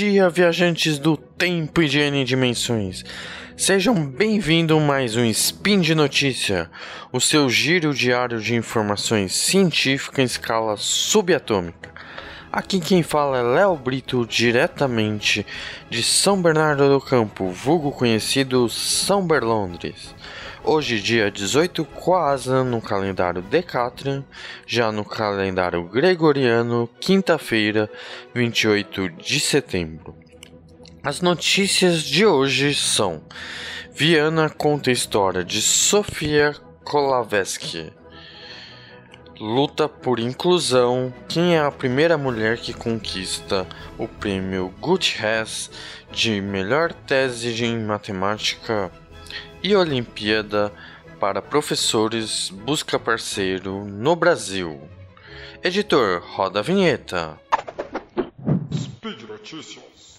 dia, viajantes do tempo e de N dimensões. Sejam bem-vindos a mais um Spin de Notícia, o seu giro diário de informações científicas em escala subatômica. Aqui quem fala é Léo Brito, diretamente de São Bernardo do Campo, vulgo conhecido São Berlondres. Hoje, dia 18 Quasa no calendário Decatrian, já no calendário Gregoriano, quinta-feira, 28 de setembro. As notícias de hoje são: Viana conta a história de Sofia Kolaveski. Luta por inclusão. Quem é a primeira mulher que conquista o prêmio Gutierrez de melhor tese em matemática e Olimpíada para professores busca parceiro no Brasil. Editor, roda a vinheta. Speed Notícias.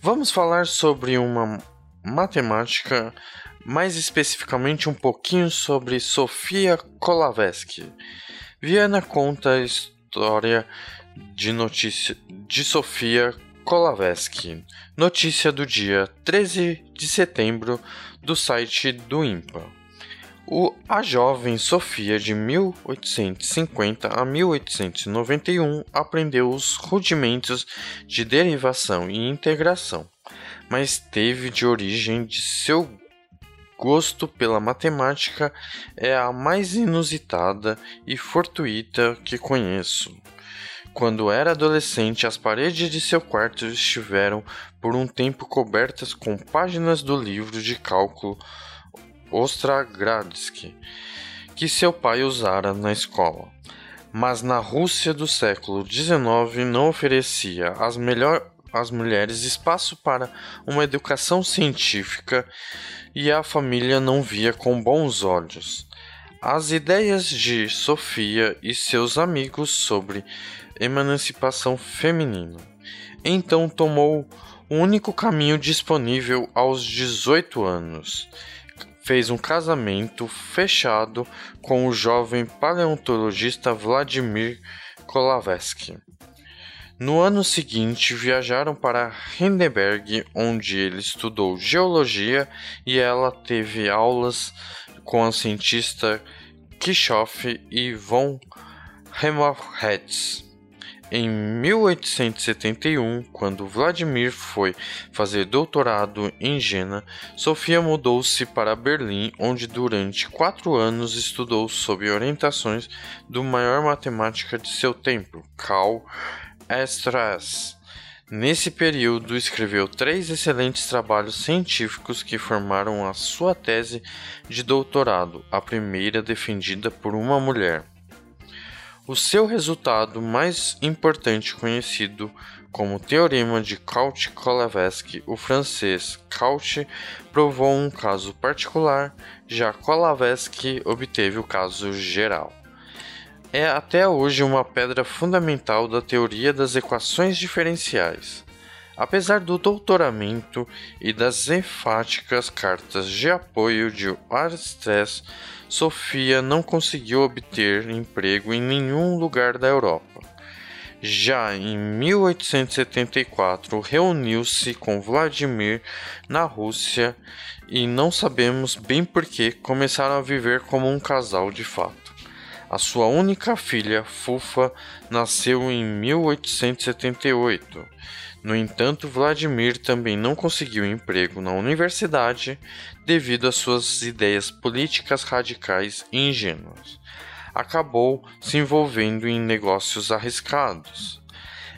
Vamos falar sobre uma matemática, mais especificamente um pouquinho sobre Sofia Kolavesky Viana conta a história de notícia de Sofia Kolavesky. Notícia do dia 13 de setembro do site do IMPA. O, a jovem Sofia, de 1850 a 1891, aprendeu os rudimentos de derivação e integração, mas teve de origem de seu gosto pela matemática é a mais inusitada e fortuita que conheço. Quando era adolescente, as paredes de seu quarto estiveram por um tempo cobertas com páginas do livro de cálculo Ostragradsky, que seu pai usara na escola. Mas na Rússia do século XIX não oferecia às, melhor, às mulheres espaço para uma educação científica e a família não via com bons olhos. As ideias de Sofia e seus amigos sobre emancipação feminina. Então tomou o único caminho disponível aos 18 anos. Fez um casamento fechado com o jovem paleontologista Vladimir Kolavesky. No ano seguinte, viajaram para Hindenburg, onde ele estudou geologia e ela teve aulas com a cientista Kirchhoff e von Helmholtz. Em 1871, quando Vladimir foi fazer doutorado em Jena, Sofia mudou-se para Berlim, onde durante quatro anos estudou sob orientações do maior matemático de seu tempo, Karl Estras. Nesse período, escreveu três excelentes trabalhos científicos que formaram a sua tese de doutorado, a primeira defendida por uma mulher. O seu resultado mais importante, conhecido como Teorema de Cauchy-Kolavesky, o francês Cauchy provou um caso particular, já Kolavesky obteve o caso geral é até hoje uma pedra fundamental da teoria das equações diferenciais. Apesar do doutoramento e das enfáticas cartas de apoio de Aristoteles, Sofia não conseguiu obter emprego em nenhum lugar da Europa. Já em 1874, reuniu-se com Vladimir na Rússia e não sabemos bem por que começaram a viver como um casal de fato. A sua única filha, Fufa, nasceu em 1878. No entanto, Vladimir também não conseguiu emprego na universidade devido às suas ideias políticas radicais e ingênuas. Acabou se envolvendo em negócios arriscados.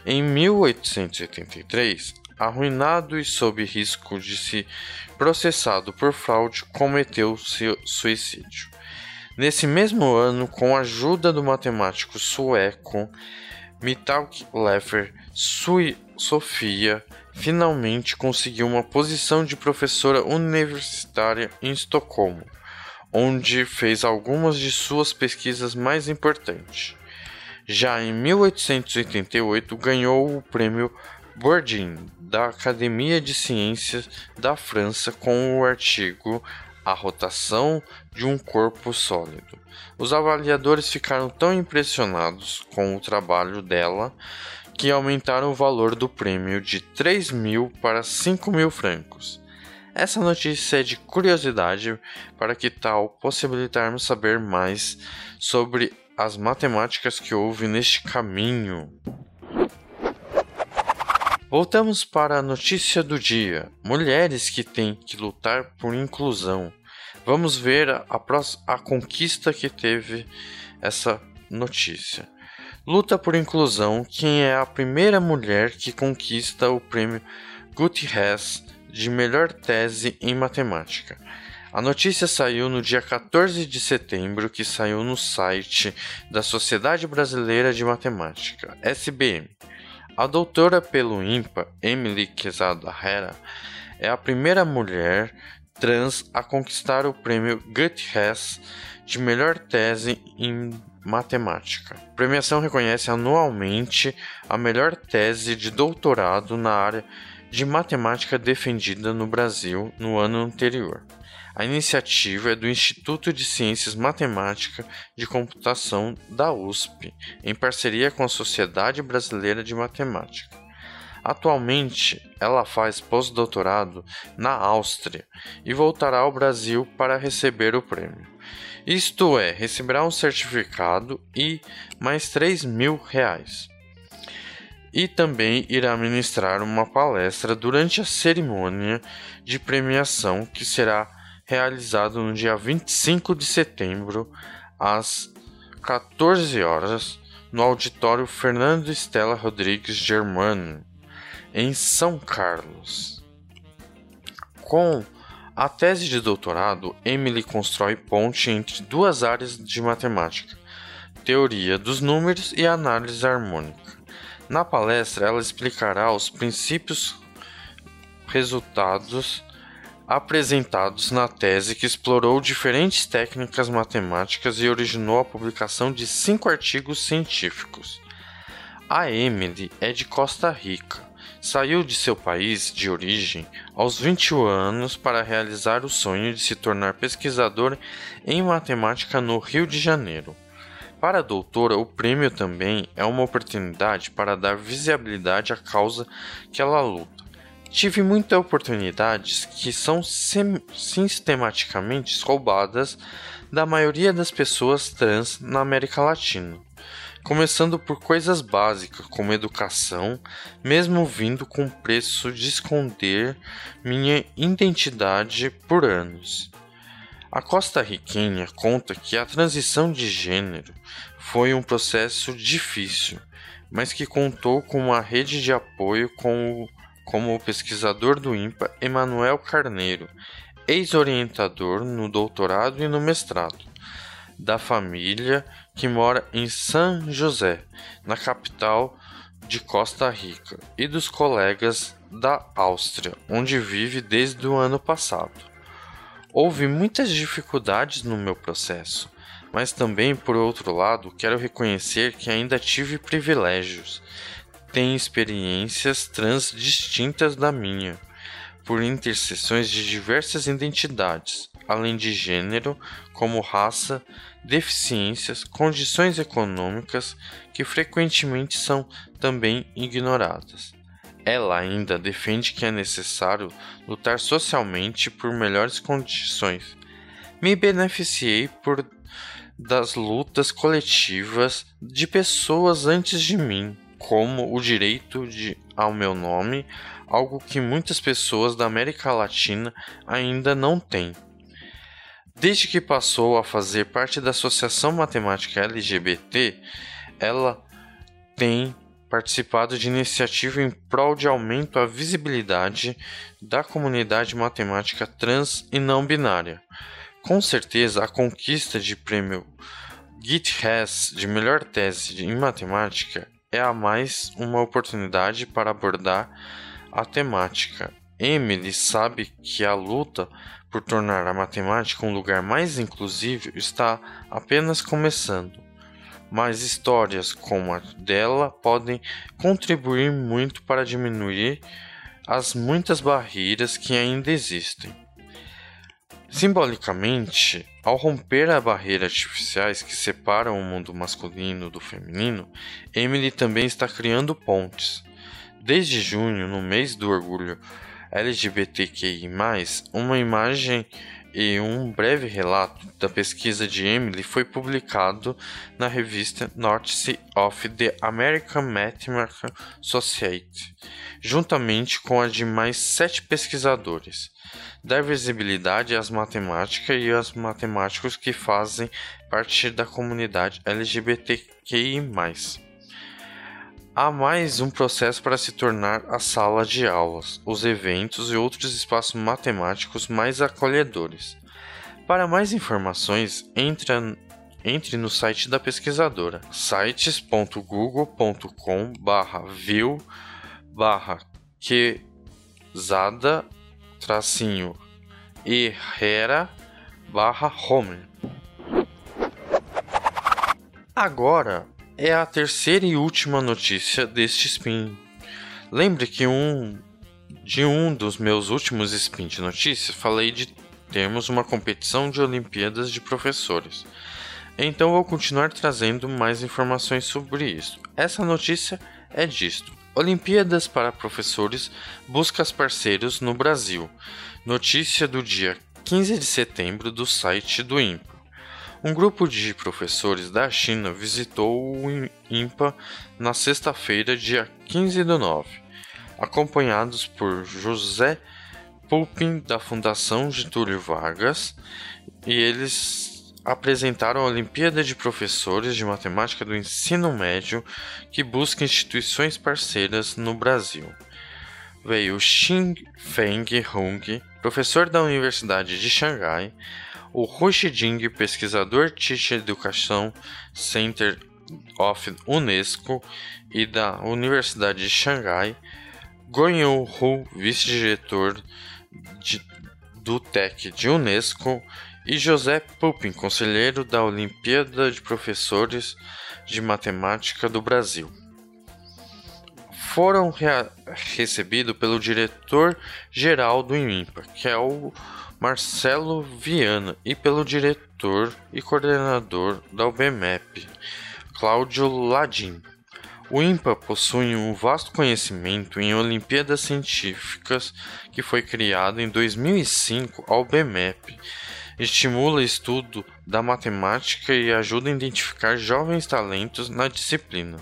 Em 1883, arruinado e sob risco de ser processado por fraude, cometeu suicídio. Nesse mesmo ano, com a ajuda do matemático sueco Mittag Leffer, Sofia finalmente conseguiu uma posição de professora universitária em Estocolmo, onde fez algumas de suas pesquisas mais importantes. Já em 1888 ganhou o prêmio Bourdin da Academia de Ciências da França com o artigo a rotação de um corpo sólido. Os avaliadores ficaram tão impressionados com o trabalho dela que aumentaram o valor do prêmio de 3 mil para 5 mil francos. Essa notícia é de curiosidade para que tal possibilitarmos saber mais sobre as matemáticas que houve neste caminho. Voltamos para a notícia do dia: mulheres que têm que lutar por inclusão. Vamos ver a, a conquista que teve essa notícia. Luta por inclusão, quem é a primeira mulher que conquista o prêmio Gutierrez de melhor tese em matemática. A notícia saiu no dia 14 de setembro, que saiu no site da Sociedade Brasileira de Matemática, SBM. A doutora pelo IMPA, Emily Quezada Herrera, é a primeira mulher trans a conquistar o prêmio Gutierrez de melhor tese em matemática. A premiação reconhece anualmente a melhor tese de doutorado na área de matemática defendida no Brasil no ano anterior. A iniciativa é do Instituto de Ciências Matemática de Computação da USP, em parceria com a Sociedade Brasileira de Matemática. Atualmente, ela faz pós-doutorado na Áustria e voltará ao Brasil para receber o prêmio. Isto é, receberá um certificado e mais 3 mil reais. E também irá ministrar uma palestra durante a cerimônia de premiação que será realizada no dia 25 de setembro às 14 horas no auditório Fernando Estela Rodrigues Germano, em São Carlos. Com a tese de doutorado, Emily constrói ponte entre duas áreas de matemática, teoria dos números e análise harmônica. Na palestra, ela explicará os princípios resultados apresentados na tese que explorou diferentes técnicas matemáticas e originou a publicação de cinco artigos científicos. A Emily é de Costa Rica Saiu de seu país de origem aos 21 anos para realizar o sonho de se tornar pesquisador em matemática no Rio de Janeiro. Para a doutora, o prêmio também é uma oportunidade para dar visibilidade à causa que ela luta. Tive muitas oportunidades que são sistematicamente roubadas da maioria das pessoas trans na América Latina começando por coisas básicas como educação, mesmo vindo com o preço de esconder minha identidade por anos. A costa riquenha conta que a transição de gênero foi um processo difícil, mas que contou com uma rede de apoio com o, como o pesquisador do IMPA Emanuel Carneiro, ex-orientador no doutorado e no mestrado da família que mora em San José, na capital de Costa Rica, e dos colegas da Áustria, onde vive desde o ano passado. Houve muitas dificuldades no meu processo, mas também, por outro lado, quero reconhecer que ainda tive privilégios. Tenho experiências trans distintas da minha, por interseções de diversas identidades, além de gênero, como raça, deficiências, condições econômicas que frequentemente são também ignoradas. Ela ainda defende que é necessário lutar socialmente por melhores condições. Me beneficiei por das lutas coletivas de pessoas antes de mim, como o direito de, ao meu nome, algo que muitas pessoas da América Latina ainda não têm. Desde que passou a fazer parte da Associação Matemática LGBT, ela tem participado de iniciativa em prol de aumento à visibilidade da comunidade matemática trans e não binária. Com certeza, a conquista de prêmio GitHas de melhor tese em matemática é a mais uma oportunidade para abordar a temática. Emily sabe que a luta por tornar a matemática um lugar mais inclusivo está apenas começando, mas histórias como a dela podem contribuir muito para diminuir as muitas barreiras que ainda existem. Simbolicamente, ao romper a barreira artificiais que separam o mundo masculino do feminino, Emily também está criando pontes. Desde junho, no mês do orgulho LGBTQI, uma imagem e um breve relato da pesquisa de Emily foi publicado na revista Notice of the American Mathematical Society, juntamente com a de mais sete pesquisadores. Dá visibilidade às matemáticas e aos matemáticos que fazem parte da comunidade LGBTQI. Há mais um processo para se tornar a sala de aulas, os eventos e outros espaços matemáticos mais acolhedores. Para mais informações, entre, entre no site da pesquisadora, sites.google.com barra view barra tracinho barra home. Agora é a terceira e última notícia deste spin. Lembre que um de um dos meus últimos spin de notícias falei de termos uma competição de Olimpíadas de professores. Então vou continuar trazendo mais informações sobre isso. Essa notícia é disto. Olimpíadas para professores busca parceiros no Brasil. Notícia do dia 15 de setembro do site do INPA. Um grupo de professores da China visitou o INPA na sexta-feira, dia 15 do 9, acompanhados por José Pulpin, da Fundação Getúlio Vargas, e eles apresentaram a Olimpíada de Professores de Matemática do Ensino Médio que busca instituições parceiras no Brasil. Veio Xing Feng Hung, professor da Universidade de Xangai, o Rushiding, pesquisador Teacher Education Center of Unesco e da Universidade de Xangai, Gonyu Hu, vice-diretor do TEC de Unesco, e José Pupin, conselheiro da Olimpíada de Professores de Matemática do Brasil. Foram recebidos pelo diretor-geral do INPA, que é o Marcelo Viana e pelo diretor e coordenador da UBMEP, Cláudio Ladim. O INPA possui um vasto conhecimento em Olimpíadas Científicas que foi criado em 2005 ao UBMEP. Estimula estudo da matemática e ajuda a identificar jovens talentos na disciplina.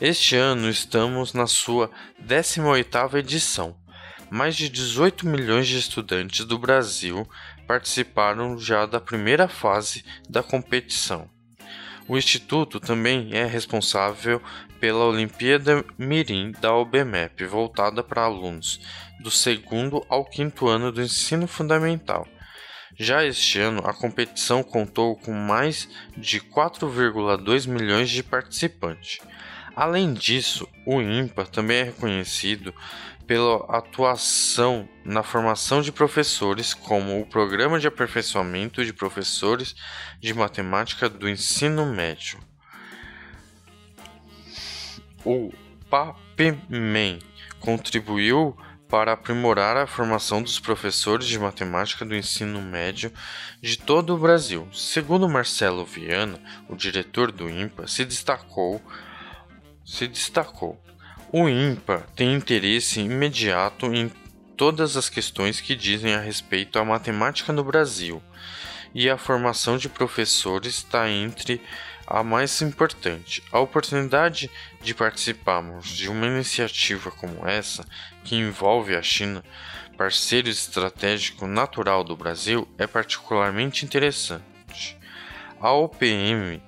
Este ano estamos na sua 18ª edição mais de 18 milhões de estudantes do Brasil participaram já da primeira fase da competição. O Instituto também é responsável pela Olimpíada Mirim da OBMEP, voltada para alunos do segundo ao quinto ano do ensino fundamental. Já este ano, a competição contou com mais de 4,2 milhões de participantes. Além disso, o IMPA também é reconhecido pela atuação na formação de professores, como o Programa de Aperfeiçoamento de Professores de Matemática do Ensino Médio. O PAPMEN contribuiu para aprimorar a formação dos professores de matemática do ensino médio de todo o Brasil. Segundo Marcelo Viana, o diretor do IMPA, se destacou se destacou o INPA tem interesse imediato em todas as questões que dizem a respeito à matemática no Brasil, e a formação de professores está entre a mais importante. A oportunidade de participarmos de uma iniciativa como essa, que envolve a China, parceiro estratégico natural do Brasil, é particularmente interessante. A OPM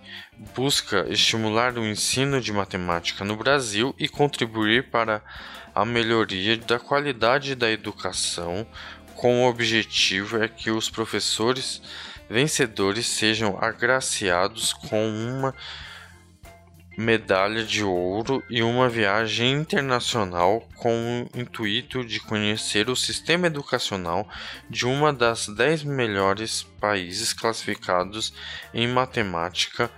busca estimular o ensino de matemática no Brasil e contribuir para a melhoria da qualidade da educação, com o objetivo é que os professores vencedores sejam agraciados com uma medalha de ouro e uma viagem internacional com o intuito de conhecer o sistema educacional de uma das dez melhores países classificados em matemática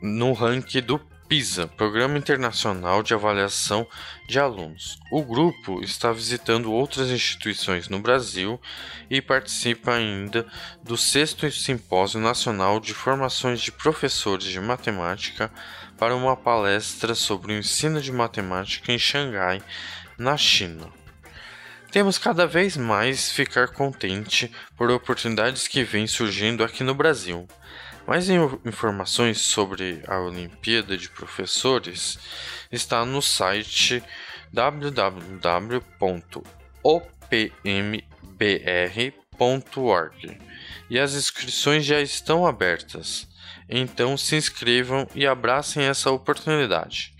no ranking do PISA, Programa Internacional de Avaliação de Alunos. O grupo está visitando outras instituições no Brasil e participa ainda do sexto Simpósio Nacional de Formações de Professores de Matemática para uma palestra sobre o ensino de matemática em Xangai, na China. Temos cada vez mais ficar contente por oportunidades que vêm surgindo aqui no Brasil. Mais informações sobre a Olimpíada de Professores está no site www.opmbr.org e as inscrições já estão abertas. Então se inscrevam e abracem essa oportunidade.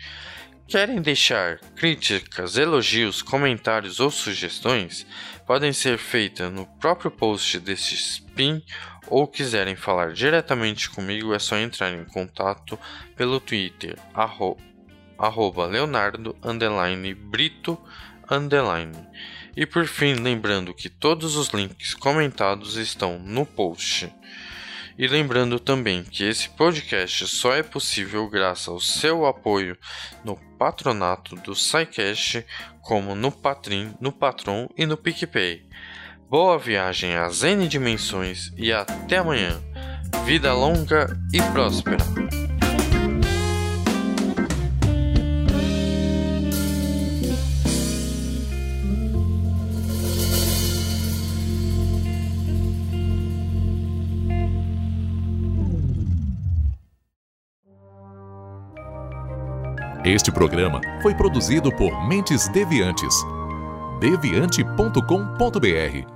Querem deixar críticas, elogios, comentários ou sugestões? Podem ser feitas no próprio post deste spin ou quiserem falar diretamente comigo é só entrar em contato pelo Twitter arro, arroba Leonardo Brito E por fim, lembrando que todos os links comentados estão no post. E lembrando também que esse podcast só é possível graças ao seu apoio no patronato do SciCast, como no Patrim, no Patron e no PicPay. Boa viagem às N dimensões e até amanhã. Vida longa e próspera. Este programa foi produzido por Mentes Deviantes. deviante.com.br.